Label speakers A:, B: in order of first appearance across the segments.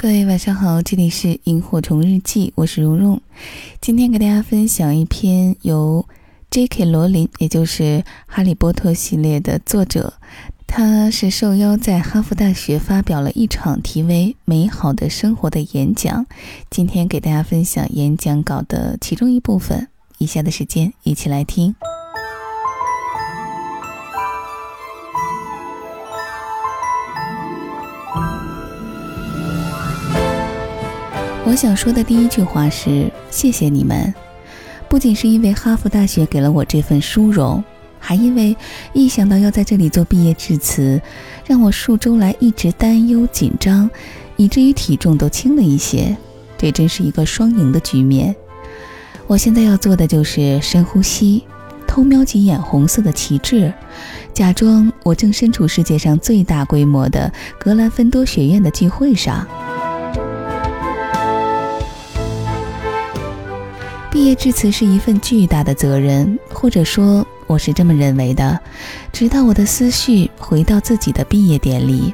A: 各位晚上好，这里是萤火虫日记，我是蓉蓉。今天给大家分享一篇由 J.K. 罗琳，也就是《哈利波特》系列的作者，他是受邀在哈佛大学发表了一场题为《美好的生活》的演讲。今天给大家分享演讲稿的其中一部分，以下的时间一起来听。我想说的第一句话是：谢谢你们，不仅是因为哈佛大学给了我这份殊荣，还因为一想到要在这里做毕业致辞，让我数周来一直担忧紧张，以至于体重都轻了一些。这真是一个双赢的局面。我现在要做的就是深呼吸，偷瞄几眼红色的旗帜，假装我正身处世界上最大规模的格兰芬多学院的聚会上。毕业致辞是一份巨大的责任，或者说我是这么认为的。直到我的思绪回到自己的毕业典礼，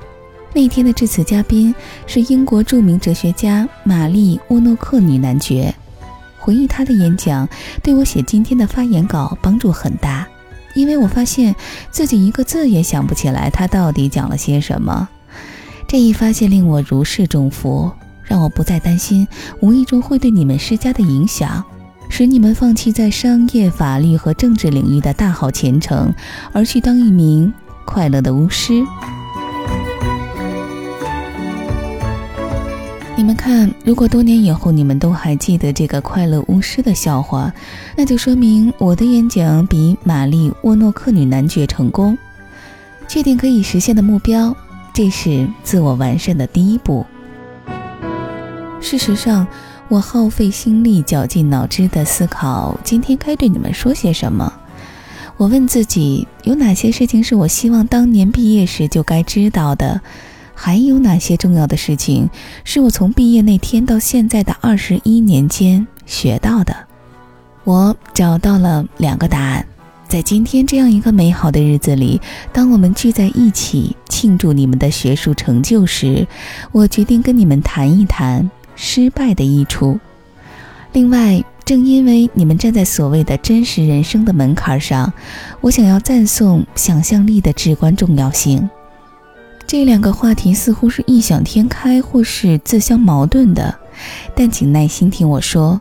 A: 那天的致辞嘉宾是英国著名哲学家玛丽·沃诺克女男爵。回忆她的演讲，对我写今天的发言稿帮助很大，因为我发现自己一个字也想不起来她到底讲了些什么。这一发现令我如释重负，让我不再担心无意中会对你们施加的影响。使你们放弃在商业、法律和政治领域的大好前程，而去当一名快乐的巫师。你们看，如果多年以后你们都还记得这个快乐巫师的笑话，那就说明我的演讲比玛丽·沃诺克女男爵成功。确定可以实现的目标，这是自我完善的第一步。事实上。我耗费心力、绞尽脑汁地思考今天该对你们说些什么。我问自己，有哪些事情是我希望当年毕业时就该知道的？还有哪些重要的事情是我从毕业那天到现在的二十一年间学到的？我找到了两个答案。在今天这样一个美好的日子里，当我们聚在一起庆祝你们的学术成就时，我决定跟你们谈一谈。失败的益处。另外，正因为你们站在所谓的真实人生的门槛上，我想要赞颂想象力的至关重要性。这两个话题似乎是异想天开，或是自相矛盾的，但请耐心听我说。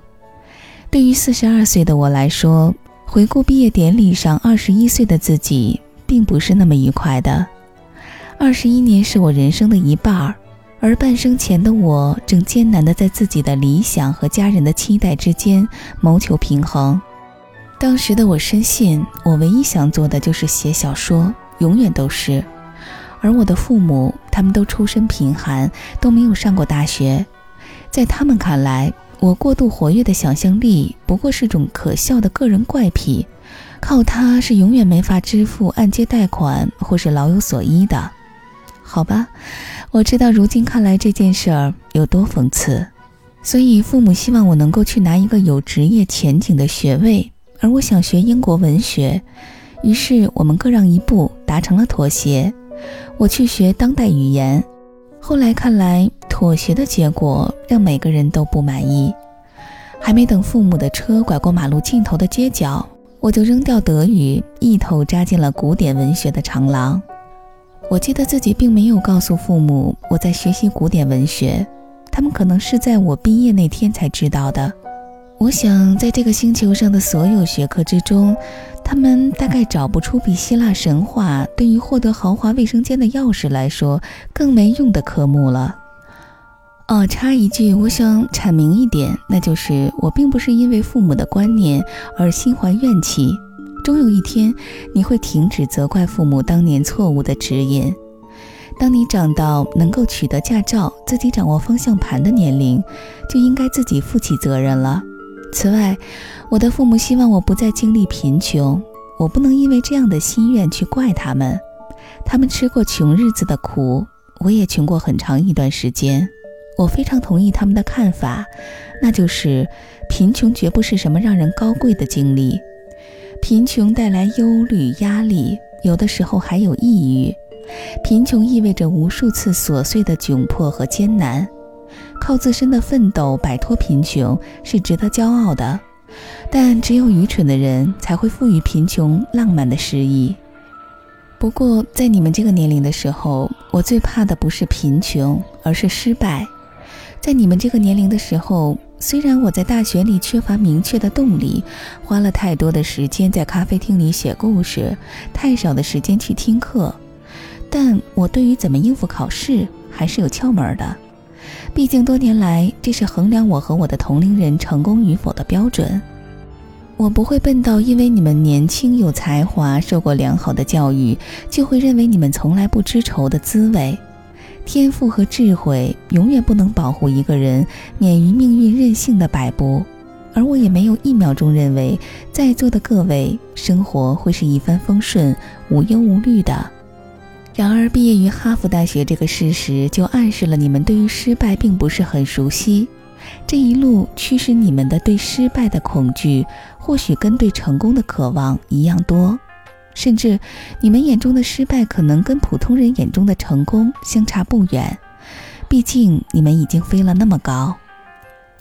A: 对于四十二岁的我来说，回顾毕业典礼上二十一岁的自己，并不是那么愉快的。二十一年是我人生的一半儿。而半生前的我正艰难地在自己的理想和家人的期待之间谋求平衡。当时的我深信，我唯一想做的就是写小说，永远都是。而我的父母，他们都出身贫寒，都没有上过大学，在他们看来，我过度活跃的想象力不过是种可笑的个人怪癖，靠它是永远没法支付按揭贷款或是老有所依的。好吧，我知道如今看来这件事儿有多讽刺，所以父母希望我能够去拿一个有职业前景的学位，而我想学英国文学，于是我们各让一步，达成了妥协。我去学当代语言，后来看来，妥协的结果让每个人都不满意。还没等父母的车拐过马路尽头的街角，我就扔掉德语，一头扎进了古典文学的长廊。我记得自己并没有告诉父母我在学习古典文学，他们可能是在我毕业那天才知道的。我想，在这个星球上的所有学科之中，他们大概找不出比希腊神话对于获得豪华卫生间的钥匙来说更没用的科目了。哦，插一句，我想阐明一点，那就是我并不是因为父母的观念而心怀怨气。终有一天，你会停止责怪父母当年错误的指引。当你长到能够取得驾照、自己掌握方向盘的年龄，就应该自己负起责任了。此外，我的父母希望我不再经历贫穷，我不能因为这样的心愿去怪他们。他们吃过穷日子的苦，我也穷过很长一段时间。我非常同意他们的看法，那就是贫穷绝不是什么让人高贵的经历。贫穷带来忧虑、压力，有的时候还有抑郁。贫穷意味着无数次琐碎的窘迫和艰难。靠自身的奋斗摆脱贫穷是值得骄傲的，但只有愚蠢的人才会赋予贫穷浪漫的诗意。不过，在你们这个年龄的时候，我最怕的不是贫穷，而是失败。在你们这个年龄的时候，虽然我在大学里缺乏明确的动力，花了太多的时间在咖啡厅里写故事，太少的时间去听课，但我对于怎么应付考试还是有窍门的。毕竟多年来，这是衡量我和我的同龄人成功与否的标准。我不会笨到因为你们年轻有才华、受过良好的教育，就会认为你们从来不知愁的滋味。天赋和智慧永远不能保护一个人免于命运任性的摆布，而我也没有一秒钟认为在座的各位生活会是一帆风顺、无忧无虑的。然而，毕业于哈佛大学这个事实就暗示了你们对于失败并不是很熟悉。这一路驱使你们的对失败的恐惧，或许跟对成功的渴望一样多，甚至你们眼中的失败可能跟普通人眼中的成功相差不远。毕竟你们已经飞了那么高。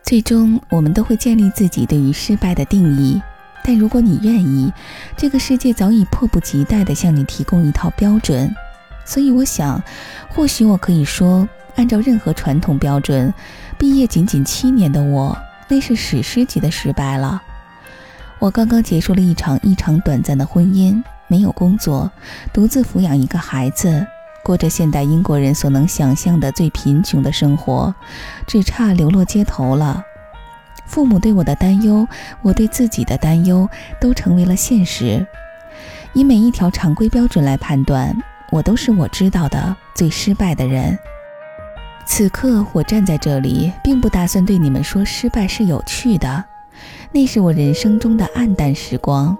A: 最终，我们都会建立自己对于失败的定义。但如果你愿意，这个世界早已迫不及待地向你提供一套标准。所以，我想，或许我可以说，按照任何传统标准。毕业仅仅七年的我，那是史诗级的失败了。我刚刚结束了一场异常短暂的婚姻，没有工作，独自抚养一个孩子，过着现代英国人所能想象的最贫穷的生活，只差流落街头了。父母对我的担忧，我对自己的担忧，都成为了现实。以每一条常规标准来判断，我都是我知道的最失败的人。此刻我站在这里，并不打算对你们说失败是有趣的，那是我人生中的暗淡时光，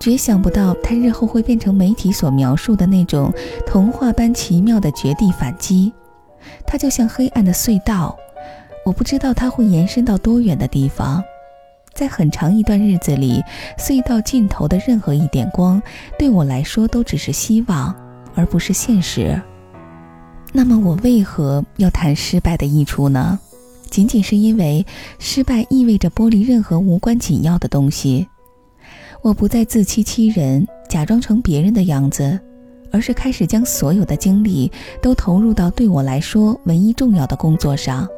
A: 绝想不到他日后会变成媒体所描述的那种童话般奇妙的绝地反击。它就像黑暗的隧道，我不知道它会延伸到多远的地方。在很长一段日子里，隧道尽头的任何一点光，对我来说都只是希望，而不是现实。那么我为何要谈失败的益处呢？仅仅是因为失败意味着剥离任何无关紧要的东西。我不再自欺欺人，假装成别人的样子，而是开始将所有的精力都投入到对我来说唯一重要的工作上。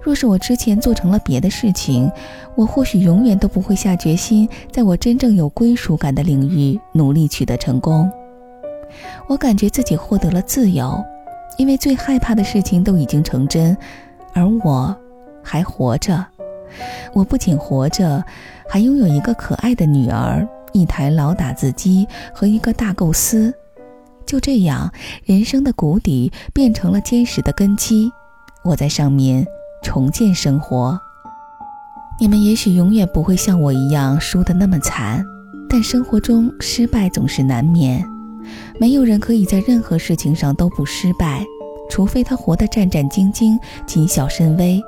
A: 若是我之前做成了别的事情，我或许永远都不会下决心在我真正有归属感的领域努力取得成功。我感觉自己获得了自由。因为最害怕的事情都已经成真，而我还活着。我不仅活着，还拥有一个可爱的女儿、一台老打字机和一个大构思。就这样，人生的谷底变成了坚实的根基。我在上面重建生活。你们也许永远不会像我一样输得那么惨，但生活中失败总是难免。没有人可以在任何事情上都不失败，除非他活得战战兢兢、谨小慎微。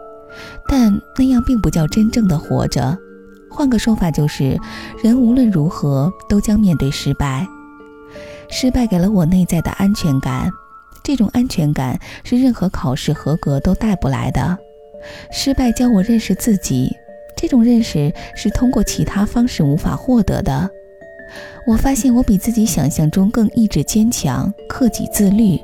A: 但那样并不叫真正的活着。换个说法就是，人无论如何都将面对失败。失败给了我内在的安全感，这种安全感是任何考试合格都带不来的。失败教我认识自己，这种认识是通过其他方式无法获得的。我发现我比自己想象中更意志坚强、克己自律，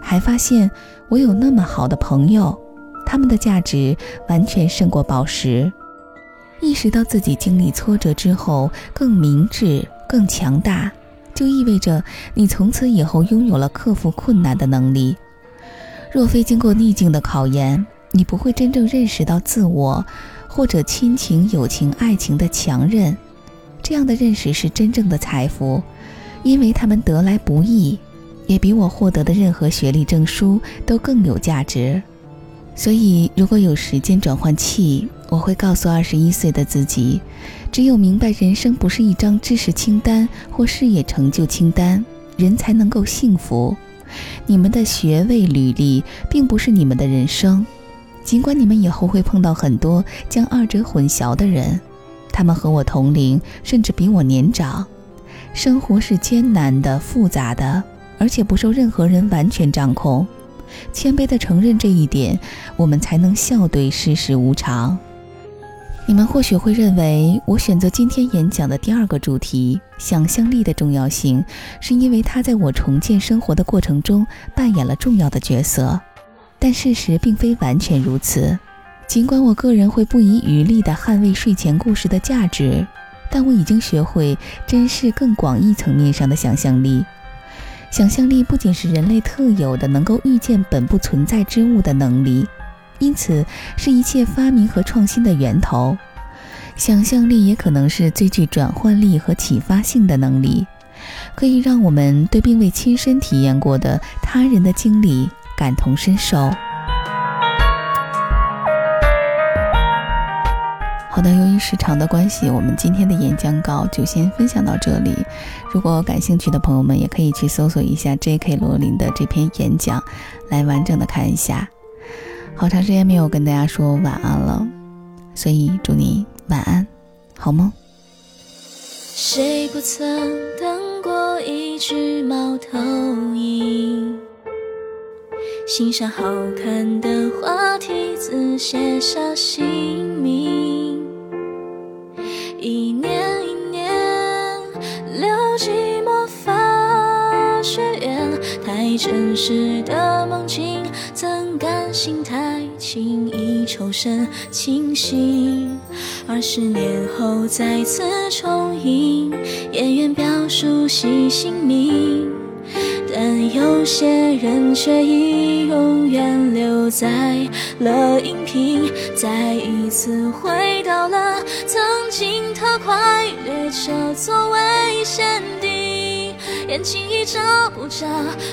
A: 还发现我有那么好的朋友，他们的价值完全胜过宝石。意识到自己经历挫折之后更明智、更强大，就意味着你从此以后拥有了克服困难的能力。若非经过逆境的考验，你不会真正认识到自我，或者亲情、友情、爱情的强韧。这样的认识是真正的财富，因为他们得来不易，也比我获得的任何学历证书都更有价值。所以，如果有时间转换器，我会告诉二十一岁的自己：只有明白人生不是一张知识清单或事业成就清单，人才能够幸福。你们的学位履历并不是你们的人生，尽管你们以后会碰到很多将二者混淆的人。他们和我同龄，甚至比我年长。生活是艰难的、复杂的，而且不受任何人完全掌控。谦卑地承认这一点，我们才能笑对世事无常。你们或许会认为，我选择今天演讲的第二个主题——想象力的重要性，是因为它在我重建生活的过程中扮演了重要的角色。但事实并非完全如此。尽管我个人会不遗余力地捍卫睡前故事的价值，但我已经学会珍视更广义层面上的想象力。想象力不仅是人类特有的能够预见本不存在之物的能力。因此，是一切发明和创新的源头。想象力也可能是最具转换力和启发性的能力，可以让我们对并未亲身体验过的他人的经历感同身受。好的，由于时长的关系，我们今天的演讲稿就先分享到这里。如果感兴趣的朋友们，也可以去搜索一下 J.K. 罗琳的这篇演讲，来完整的看一下。好长时间没有跟大家说晚安了，所以祝你晚安，好梦。
B: 谁不曾等过一只猫头鹰？欣赏好看的花题字，写下姓名。真实的梦境。怎甘心太轻易抽身清醒，二十年后再次重映，演员表熟悉姓名，但有些人却已永远留在了荧屏，再一次回到了曾经特快列车座位限定，眼睛一眨不眨，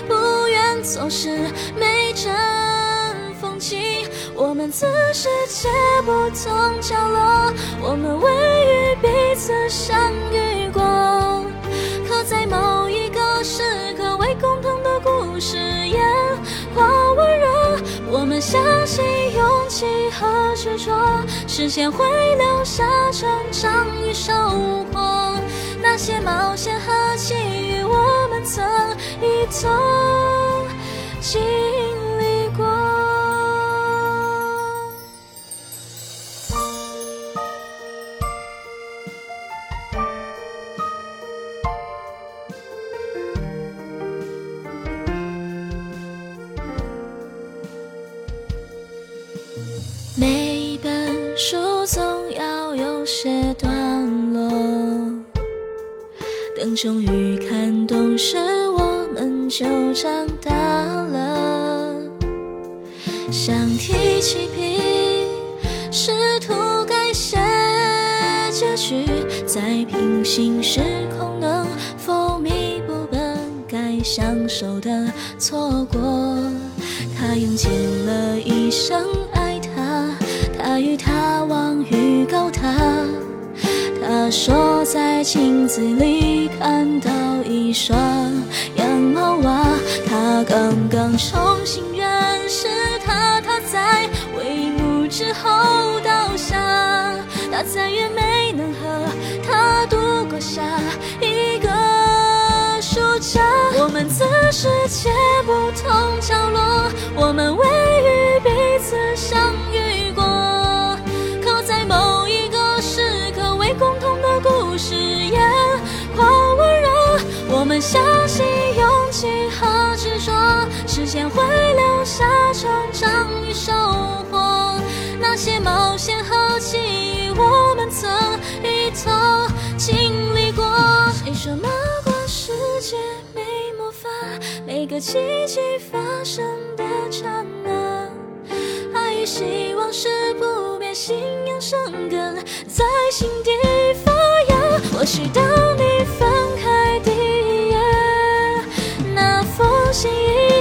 B: 不愿错失每帧。我们自世界不同角落，我们未与彼此相遇过，可在某一个时刻为共同的故事演化温柔。我们相信勇气和执着，时间会留下成长与收获。那些冒险和机曾一同长大了。想提起笔，试图改写结局，在平行时空能否弥补本该享受的错过？他用尽了一生爱她。他与他望与高塔，他说在镜子里看到一双洋娃娃。他刚刚重新认识他，他在帷幕之后倒下。他再也没能和他度过下一个暑假。我们自世界不同角落，我们未与彼此相遇过，可在某一个时刻，为。共同的故事演，们相信勇气和执着，时间会留下成长与收获。那些冒险和奇遇，我们曾一同经历过。谁说魔幻世界没魔法？每个奇迹发生的刹那，爱与希望是不变，信仰生根在心底发芽。或许当你翻开的，那封信